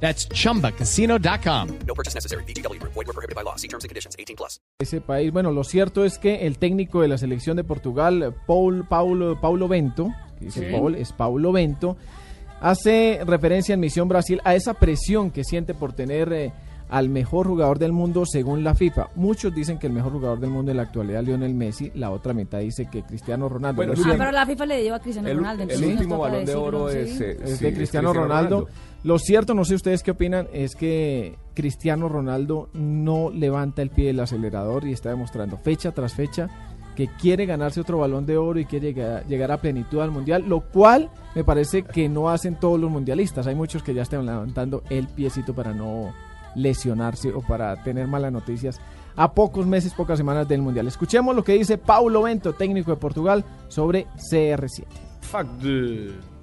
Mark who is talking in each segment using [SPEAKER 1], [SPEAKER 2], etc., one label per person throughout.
[SPEAKER 1] That's chumbacasino.com.
[SPEAKER 2] No purchase necessary. BGW. Void were prohibited by law. See terms and conditions. 18 plus.
[SPEAKER 3] ese país. Bueno, lo cierto es que el técnico de la selección de Portugal, Paul, Paulo, Paulo Bento, que dice Paul, es Paulo Bento, hace referencia en Misión Brasil a esa presión que siente por tener eh, al mejor jugador del mundo según la FIFA. Muchos dicen que el mejor jugador del mundo en la actualidad es Lionel Messi, la otra mitad dice que Cristiano Ronaldo.
[SPEAKER 4] Bueno,
[SPEAKER 5] Ah, pero la FIFA le dio a Cristiano
[SPEAKER 4] El,
[SPEAKER 5] Ronaldo.
[SPEAKER 4] el último balón de oro
[SPEAKER 5] decirlo,
[SPEAKER 4] es,
[SPEAKER 5] sí.
[SPEAKER 4] eh,
[SPEAKER 3] es
[SPEAKER 4] sí,
[SPEAKER 3] de Cristiano Ronaldo.
[SPEAKER 4] Ronaldo.
[SPEAKER 3] Lo cierto, no sé ustedes qué opinan, es que Cristiano Ronaldo no levanta el pie del acelerador y está demostrando fecha tras fecha que quiere ganarse otro balón de oro y quiere llegar, llegar a plenitud al mundial, lo cual me parece que no hacen todos los mundialistas. Hay muchos que ya están levantando el piecito para no lesionarse o para tener malas noticias a pocos meses, pocas semanas del mundial. Escuchemos lo que dice Paulo Bento, técnico de Portugal, sobre CR7.
[SPEAKER 6] O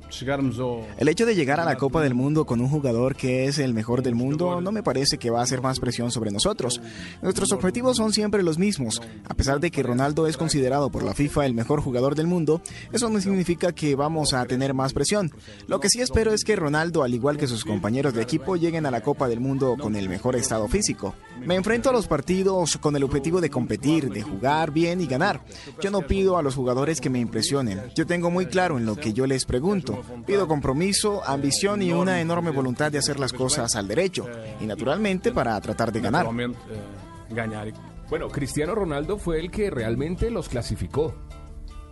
[SPEAKER 7] El hecho de llegar a la Copa del Mundo con un jugador que es el mejor del mundo no me parece que va a hacer más presión sobre nosotros. Nuestros objetivos son siempre los mismos. A pesar de que Ronaldo es considerado por la FIFA el mejor jugador del mundo, eso no significa que vamos a tener más presión. Lo que sí espero es que Ronaldo, al igual que sus compañeros de equipo, lleguen a la Copa del Mundo con el mejor estado físico. Me enfrento a los partidos con el objetivo de competir, de jugar bien y ganar. Yo no pido a los jugadores que me impresionen. Yo tengo muy claro en lo que yo les pregunto. Pido compromiso, ambición y una enorme voluntad de hacer las cosas al derecho. Y naturalmente para tratar de ganar.
[SPEAKER 6] Eh, ganhar. e-
[SPEAKER 4] Bueno, Cristiano Ronaldo fue el que realmente los clasificó.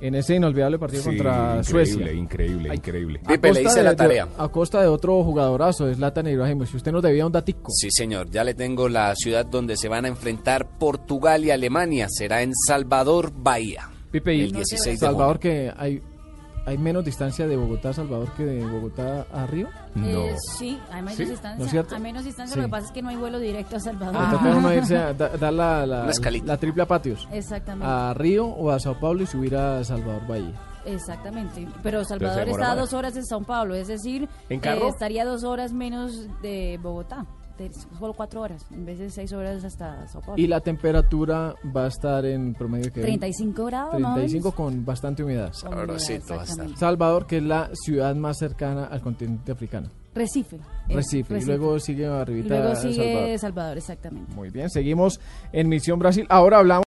[SPEAKER 3] En ese inolvidable partido
[SPEAKER 4] Sí,
[SPEAKER 3] contra
[SPEAKER 4] increíble,
[SPEAKER 3] Suecia.
[SPEAKER 4] increíble, increíble.
[SPEAKER 3] A
[SPEAKER 8] Pipe, le
[SPEAKER 3] costa
[SPEAKER 8] hice
[SPEAKER 3] de-
[SPEAKER 8] la
[SPEAKER 3] de-
[SPEAKER 8] tarea.
[SPEAKER 3] a costa de otro jugadorazo, es Zlatan Ibrahimovic. Usted nos debía un datico.
[SPEAKER 8] Sí, señor. Ya le tengo la ciudad donde se van a enfrentar Portugal y Alemania. Será en Salvador, Bahía.
[SPEAKER 3] Pipe, y
[SPEAKER 8] el 16 de
[SPEAKER 3] Salvador,
[SPEAKER 8] junio.
[SPEAKER 3] que hay, hay menos distancia de Bogotá a Salvador que de Bogotá a Río.
[SPEAKER 4] No.
[SPEAKER 5] Eh, sí, hay menos
[SPEAKER 3] ¿Sí? ¿No
[SPEAKER 5] distancia.
[SPEAKER 3] es cierto?
[SPEAKER 5] Hay menos distancia,
[SPEAKER 3] Sí.
[SPEAKER 5] lo que pasa es que no hay vuelo directo a Salvador.
[SPEAKER 3] Le toca a uno irse a da- dar la, la,
[SPEAKER 8] escalita.
[SPEAKER 3] la triple a patios.
[SPEAKER 5] Exactamente.
[SPEAKER 3] A Río o a Sao Paulo y subir a Salvador Bahía.
[SPEAKER 5] Exactamente. Pero Salvador está a dos horas de Sao Paulo, es decir,
[SPEAKER 4] ¿En
[SPEAKER 5] eh,
[SPEAKER 4] carro?
[SPEAKER 5] estaría dos horas menos de Bogotá. Solo cuatro horas, en vez de seis horas hasta Sao Paulo.
[SPEAKER 3] Y la temperatura va a estar en promedio que
[SPEAKER 5] 35 grados, ¿no?
[SPEAKER 3] 35 con bastante humedad.
[SPEAKER 8] Sabrosito va a estar.
[SPEAKER 3] Salvador, que es la ciudad más cercana al continente africano.
[SPEAKER 5] Recife. es
[SPEAKER 3] Recife. Y luego sigue
[SPEAKER 5] Y
[SPEAKER 3] arribita
[SPEAKER 5] luego sigue
[SPEAKER 3] Salvador.
[SPEAKER 5] Salvador, exactamente.
[SPEAKER 3] Muy bien, seguimos en Misión Brasil. Ahora hablamos